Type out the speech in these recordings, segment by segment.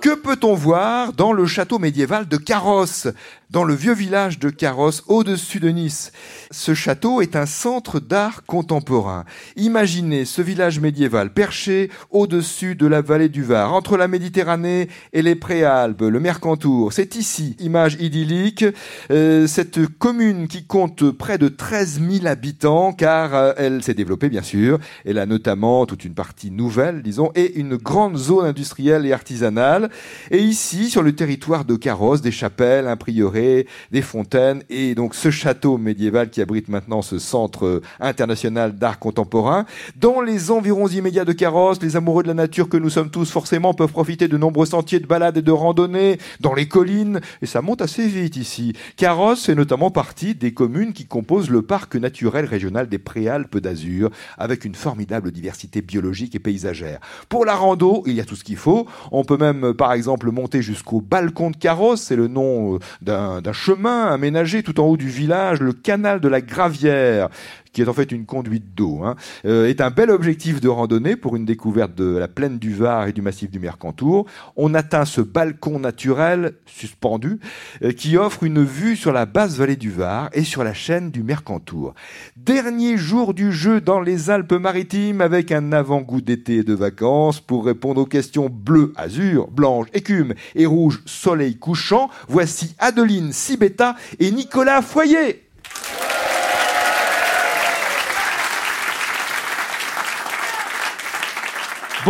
que peut-on voir dans le château médiéval de Carrosse, dans le vieux village de Carrosse, au-dessus de Nice? Ce château est un centre d'art contemporain. Imaginez ce village médiéval perché au-dessus de la vallée du Var, entre la Méditerranée et les Préalpes, le Mercantour. C'est ici, image idyllique, euh, cette commune qui compte près de 13 000 habitants, car euh, elle s'est développée bien sûr. Elle a notamment toute une partie nouvelle, disons, et une grande zone industrielle et artisanale. Et ici, sur le territoire de Carrosse, des chapelles, un prieuré, des fontaines, et donc ce château médiéval qui abrite maintenant ce centre international d'art contemporain. Dans les environs immédiats de Carrosse, les amoureux de la nature que nous sommes tous forcément peuvent profiter de nombreux sentiers de balade et de randonnée dans les collines, et ça monte assez vite ici. Carrosse fait notamment partie des communes qui composent le parc naturel régional des Préalpes d'Azur, avec une formidable diversité biologique et paysagère. Pour la rando, il y a tout ce qu'il faut. On peut même par exemple monter jusqu'au balcon de carrosse, c'est le nom euh, d'un chemin aménagé tout en haut du village, le canal de la Gravière, qui est en fait une conduite d'eau, hein, euh, est un bel objectif de randonnée pour une découverte de la plaine du Var et du massif du Mercantour. On atteint ce balcon naturel suspendu euh, qui offre une vue sur la basse vallée du Var et sur la chaîne du Mercantour. Dernier jour du jeu dans les Alpes-Maritimes avec un avant-goût d'été et de vacances pour répondre aux questions bleu, azur, blanche, écume et rouge, soleil couchant. Voici Adeline Sibetta et Nicolas Foyer.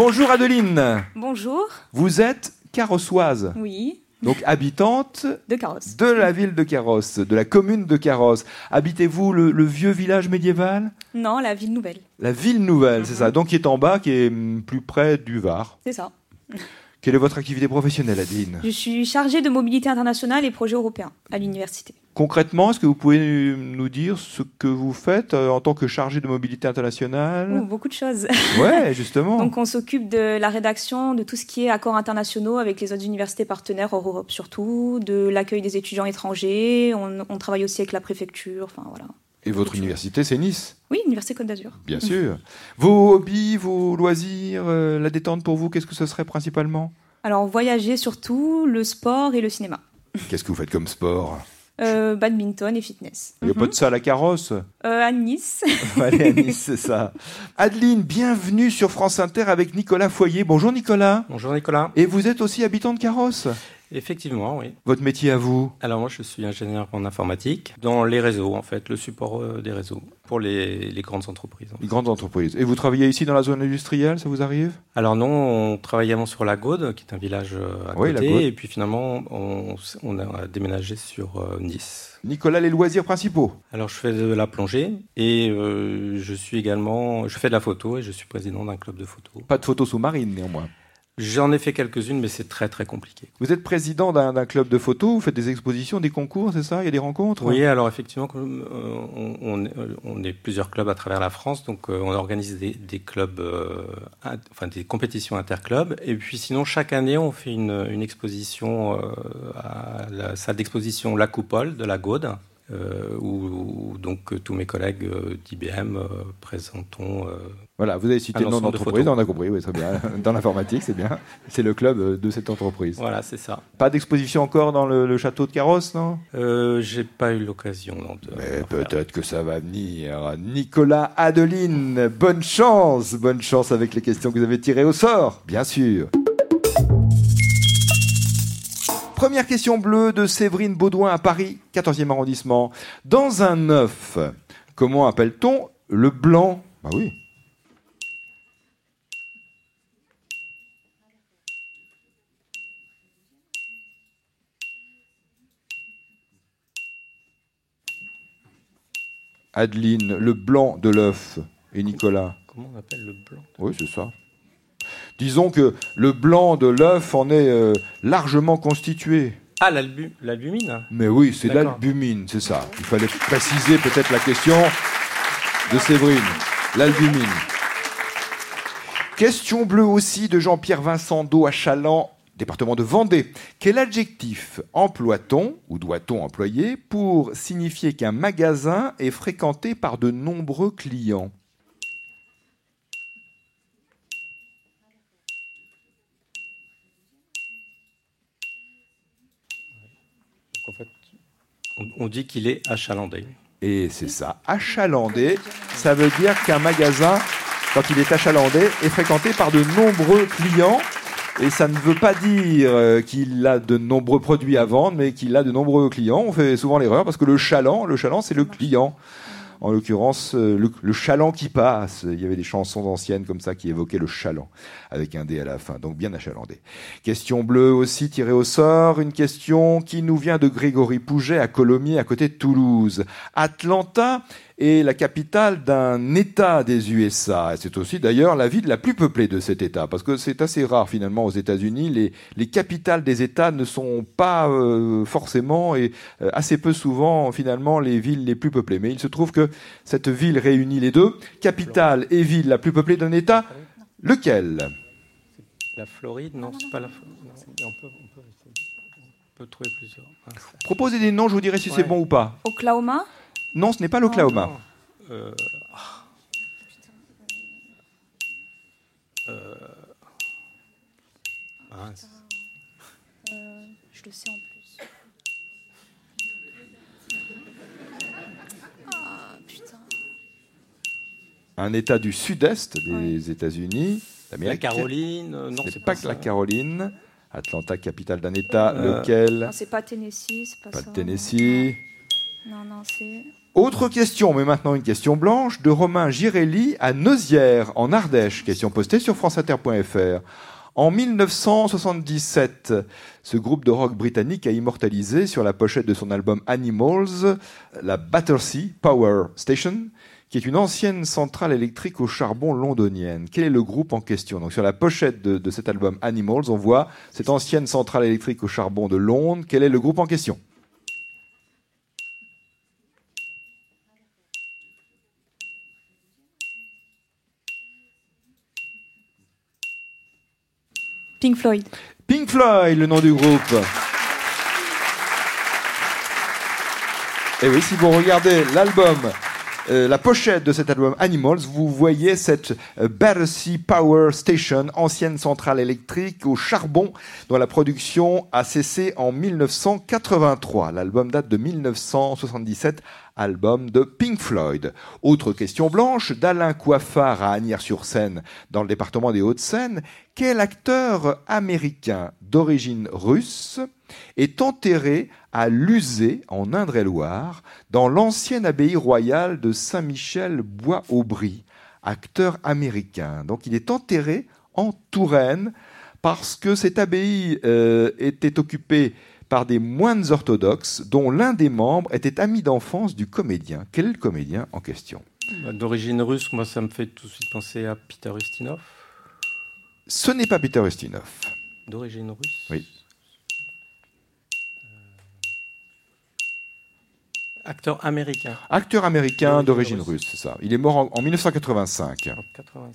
Bonjour Adeline. Bonjour. Vous êtes carrossoise. Oui. Donc habitante de Carrosse. De la ville de Carrosse, de la commune de Carrosse. Habitez-vous le, vieux village médiéval? Non, la ville nouvelle. La ville nouvelle, c'est ça. Mhm. Donc qui est en bas, qui est hum, plus près du Var. C'est ça. Quelle est votre activité professionnelle, Adeline Je suis chargée de mobilité internationale et projets européens à l'université. Concrètement, est-ce que vous pouvez nous dire ce que vous faites euh, en tant que chargé de mobilité internationale Beaucoup de choses. Ouais, justement. Donc, on s'occupe de la rédaction de tout ce qui est accords internationaux avec les autres universités partenaires hors Europe surtout, de l'accueil des étudiants étrangers. On, travaille aussi avec la préfecture. Enfin voilà. Et votre université, c'est Nice Oui, Université Côte d'Azur. Bien sûr. vos hobbies, vos loisirs, euh, la détente pour vous, qu'est-ce que ce serait principalement? Alors, voyager surtout, le sport et le cinéma. Qu'est-ce que vous faites comme sport? Euh, badminton et fitness. Il n'y a pas de ça à la carrosse? Euh, À Nice. Allez, à Nice, c'est ça. Adeline, bienvenue sur France Inter avec Nicolas Foyer. Bonjour Nicolas. Bonjour Nicolas. Et vous êtes aussi habitant de Carrosse? Effectivement, oui. Votre métier à vous Alors moi, je suis ingénieur en informatique, dans les réseaux, en fait, le support euh, des réseaux, pour les, grandes entreprises. Les grandes entreprises. Et vous travaillez ici dans la zone industrielle, ça vous arrive? Alors non, on travaillait avant sur la Gaude, qui est un village euh, à côté, et puis finalement, on, a déménagé sur euh, Nice. Nicolas, les loisirs principaux? Alors je fais de la plongée, et je suis également, je fais de la photo, et je suis président d'un club de photo. Pas de photo sous-marine néanmoins J'en ai fait quelques-unes, mais c'est très très compliqué. Vous êtes président d'un club de photo, vous faites des expositions, des concours, c'est ça? Il y a des rencontres? Oui, alors effectivement, euh, on, on, est plusieurs clubs à travers la France, donc euh, on organise des, clubs, euh, enfin des compétitions interclubs, et puis sinon chaque année on fait une, une exposition à la salle d'exposition La Coupole de la Gaude, euh, où, donc tous mes collègues euh, d'IBM euh, présentons. voilà, vous avez cité le nom d'entreprise, on a compris, oui, très bien. dans l'informatique, c'est bien. C'est le club de cette entreprise. Voilà, c'est ça. Pas d'exposition encore dans le, château de Carrosse, non? J'ai pas eu l'occasion. Mais peut-être que ça va venir. Nicolas Adeline, bonne chance, bonne chance avec les questions que vous avez tirées au sort, bien sûr. Première question bleue de Séverine Baudouin à Paris, 14e arrondissement. Dans un œuf, comment appelle-t-on le blanc? Bah oui. Adeline, le blanc de l'œuf. Et Nicolas? Comment on appelle le blanc Oui, c'est ça. Disons que le blanc de l'œuf en est euh, largement constitué. Ah, l'albumine? Mais oui, c'est l'albumine, c'est ça. Il fallait préciser peut-être la question de Séverine. l'albumine. Question bleue aussi de Jean-Pierre Vincent d'Eau à Chaland, département de Vendée. Quel adjectif emploie-t-on ou doit-on employer pour signifier qu'un magasin est fréquenté par de nombreux clients? Fait, on, dit qu'il est achalandé. Et c'est ça, achalandé, ça veut dire qu'un magasin, quand il est achalandé, est fréquenté par de nombreux clients. Et ça ne veut pas dire euh, qu'il a de nombreux produits à vendre, mais qu'il a de nombreux clients. On fait souvent l'erreur parce que le chaland, le chaland, c'est le client en l'occurrence euh, le, chaland qui passe. Il y avait des chansons anciennes comme ça qui évoquaient le chaland, avec un D à la fin, donc bien achalandé. Question bleue aussi tirée au sort, une question qui nous vient de Grégory Pouget à Colomiers, à côté de Toulouse. Atlanta est la capitale d'un État des USA. C'est aussi d'ailleurs la ville la plus peuplée de cet État, parce que c'est assez rare finalement aux États-Unis. Les, les capitales des États ne sont pas euh, forcément et euh, assez peu souvent finalement les villes les plus peuplées. Mais il se trouve que cette ville réunit les deux, capitale et ville la plus peuplée d'un État. Lequel? La Floride? Non, c'est pas la Floride. On peut, on, peut, trouver plusieurs. Proposez des noms, je vous dirai si c'est bon ou pas. Oklahoma? Non, ce n'est pas l'Oklahoma. Euh... Euh... Euh, je le sais en plus. Ah, putain. Un État du sud-est des États-Unis, La Caroline, euh, non, c'est pas, que la Caroline. Atlanta, capitale d'un État, euh, lequel Non, c'est pas Tennessee, c'est pas, pas Tennessee. Non, non, c'est. Autre question, mais maintenant une question blanche, de Romain Girelli à Neusières, en Ardèche. Question postée sur franceinter.fr. En 1977, ce groupe de rock britannique a immortalisé sur la pochette de son album Animals la Battersea Power Station, qui est une ancienne centrale électrique au charbon londonienne. Quel est le groupe en question? Donc sur la pochette de cet album Animals, on voit cette ancienne centrale électrique au charbon de Londres. Quel est le groupe en question? Pink Floyd. Pink Floyd, le nom du groupe. Et oui, si vous regardez l'album, euh, la pochette de cet album Animals, vous voyez cette euh, Battersea Power Station, ancienne centrale électrique au charbon, dont la production a cessé en 1983. L'album date de 1977 album de Pink Floyd. Autre question blanche d'Alain Coiffard à Agnières-sur-Seine, dans le département des Hauts-de-Seine. Quel acteur américain d'origine russe est enterré à Luzé, en Indre-et-Loire, dans l'ancienne abbaye royale de Saint-Michel-Bois-Aubry, acteur américain. Donc il est enterré en Touraine parce que cette abbaye euh, était occupée par des moines orthodoxes dont l'un des membres était ami d'enfance du comédien. Quel est le comédien en question? Bah, D'origine russe, moi ça me fait tout de suite penser à Peter Ustinov. Ce n'est pas Peter Ustinov. D'origine russe? Oui. Acteur américain. Acteur américain d'origine russe, c'est ça. Il est mort en, en 1985. En 85.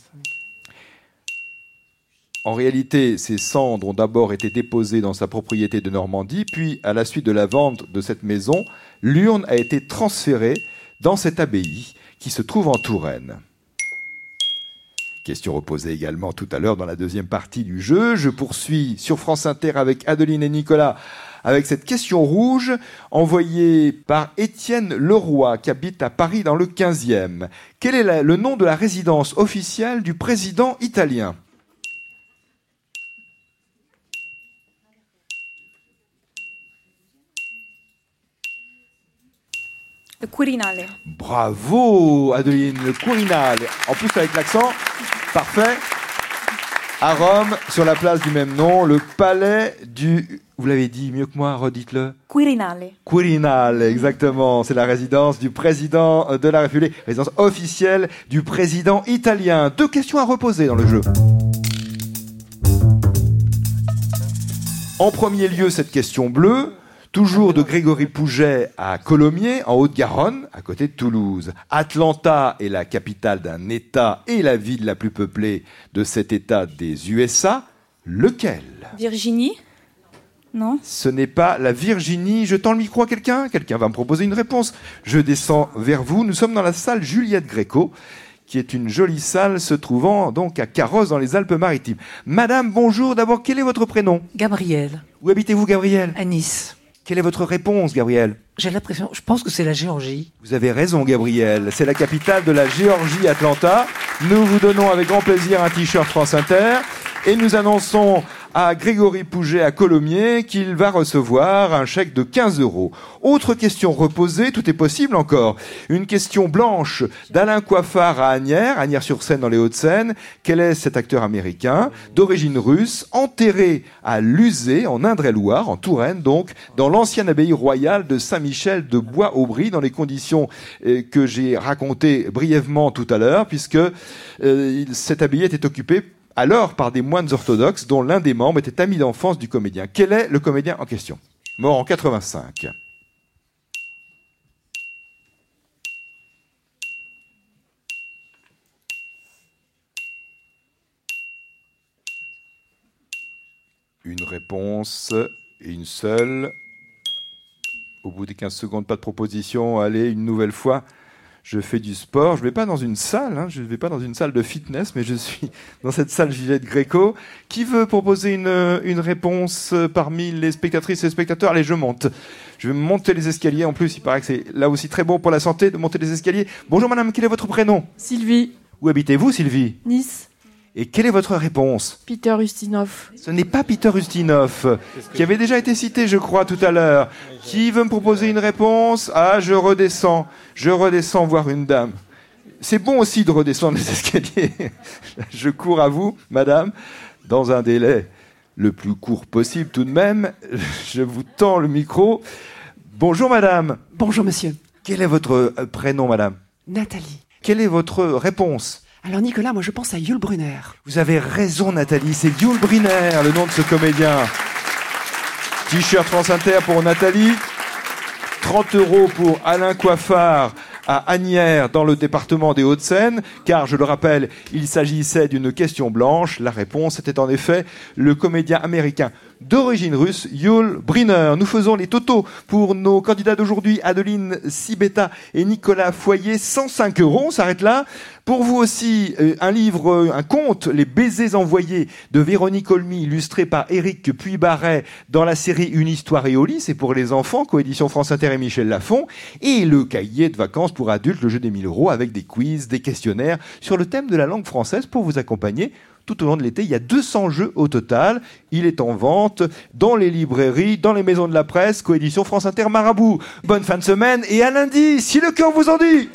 En réalité, ces cendres ont d'abord été déposées dans sa propriété de Normandie, puis à la suite de la vente de cette maison, l'urne a été transférée dans cette abbaye qui se trouve en Touraine. Question reposée également tout à l'heure dans la deuxième partie du jeu. Je poursuis sur France Inter avec Adeline et Nicolas avec cette question rouge envoyée par Étienne Leroy qui habite à Paris dans le 15e. Quel est le nom de la résidence officielle du président italien? Le Quirinale. Bravo, Adeline, le Quirinale. En plus, avec l'accent, parfait. À Rome, sur la place du même nom, le palais du. Vous l'avez dit mieux que moi, redites-le. Quirinale. Quirinale, exactement. C'est la résidence du président de la République, résidence officielle du président italien. Deux questions à reposer dans le jeu. En premier lieu, cette question bleue. Toujours de Grégory Pouget à Colomiers, en Haute-Garonne, à côté de Toulouse. Atlanta est la capitale d'un État et la ville la plus peuplée de cet État des USA. Lequel? Virginie Non Ce n'est pas la Virginie. Je tends le micro à quelqu'un. Quelqu'un va me proposer une réponse. Je descends vers vous. Nous sommes dans la salle Juliette Gréco qui est une jolie salle se trouvant donc à Carrosse dans les Alpes-Maritimes. Madame, bonjour. D'abord, quel est votre prénom? Gabriel. Où habitez-vous, Gabriel? À Nice. Quelle est votre réponse, Gabriel? J'ai l'impression, je pense que c'est la Géorgie. Vous avez raison, Gabriel. C'est la capitale de la Géorgie, Atlanta. Nous vous donnons avec grand plaisir un t-shirt France Inter et nous annonçons à Grégory Pouget à Colomiers qu'il va recevoir un chèque de 15 euros. Autre question reposée, tout est possible encore. Une question blanche d'Alain Coiffard à Agnières, Agnières-sur-Seine dans les Hauts-de-Seine. Quel est cet acteur américain d'origine russe, enterré à Luzé, en Indre-et-Loire, en Touraine donc, dans l'ancienne abbaye royale de Saint-Michel de Bois-Aubry, dans les conditions euh, que j'ai racontées brièvement tout à l'heure, puisque euh, cette abbaye était occupée alors par des moines orthodoxes dont l'un des membres était ami d'enfance du comédien. Quel est le comédien en question? Mort en 85. Une réponse une seule. Au bout des 15 secondes, pas de proposition. Allez, une nouvelle fois je fais du sport. Je ne vais pas dans une salle, hein, je ne vais pas dans une salle de fitness, mais je suis dans cette salle Gillette Gréco. Qui veut proposer une, une réponse parmi les spectatrices et spectateurs? Allez, je monte. Je vais monter les escaliers. En plus, il paraît que c'est là aussi très bon pour la santé de monter les escaliers. Bonjour madame, quel est votre prénom? Sylvie. Où habitez-vous, Sylvie? Nice. Et quelle est votre réponse Peter Ustinov. Ce n'est pas Peter Ustinov, qui avait déjà été cité, je crois, tout à l'heure. Qui veut me proposer une réponse? Ah, je redescends. Je redescends voir une dame. C'est bon aussi de redescendre les escaliers. je cours à vous, madame, dans un délai le plus court possible tout de même. Je vous tends le micro. Bonjour, madame. Bonjour, monsieur. Quel est votre euh, prénom, madame? Nathalie. Quelle est votre réponse? Alors Nicolas, moi je pense à Yul Brunner. Vous avez raison Nathalie, c'est Yul Brunner, le nom de ce comédien. T-shirt France Inter pour Nathalie, 30 euros pour Alain Coiffard à Agnières dans le département des Hauts-de-Seine, car je le rappelle, il s'agissait d'une question blanche. La réponse était en effet le comédien américain d'origine russe, Yul Brynner. Nous faisons les totaux pour nos candidats d'aujourd'hui, Adeline Sibeta et Nicolas Foyer, 105 euros, on s'arrête là. Pour vous aussi, euh, un livre, un conte, Les baisers envoyés de Véronique Olmy, illustré par Éric Puy-Barret dans la série Une histoire et au lit, c'est pour les enfants, coédition France Inter et Michel Lafon, et le cahier de vacances pour adultes, le jeu des 1000 euros, avec des quiz, des questionnaires sur le thème de la langue française pour vous accompagner tout au long de l'été. Il y a 200 jeux au total. Il est en vente dans les librairies, dans les maisons de la presse, coédition France Inter Marabout. Bonne fin de semaine et à lundi, si le cœur vous en dit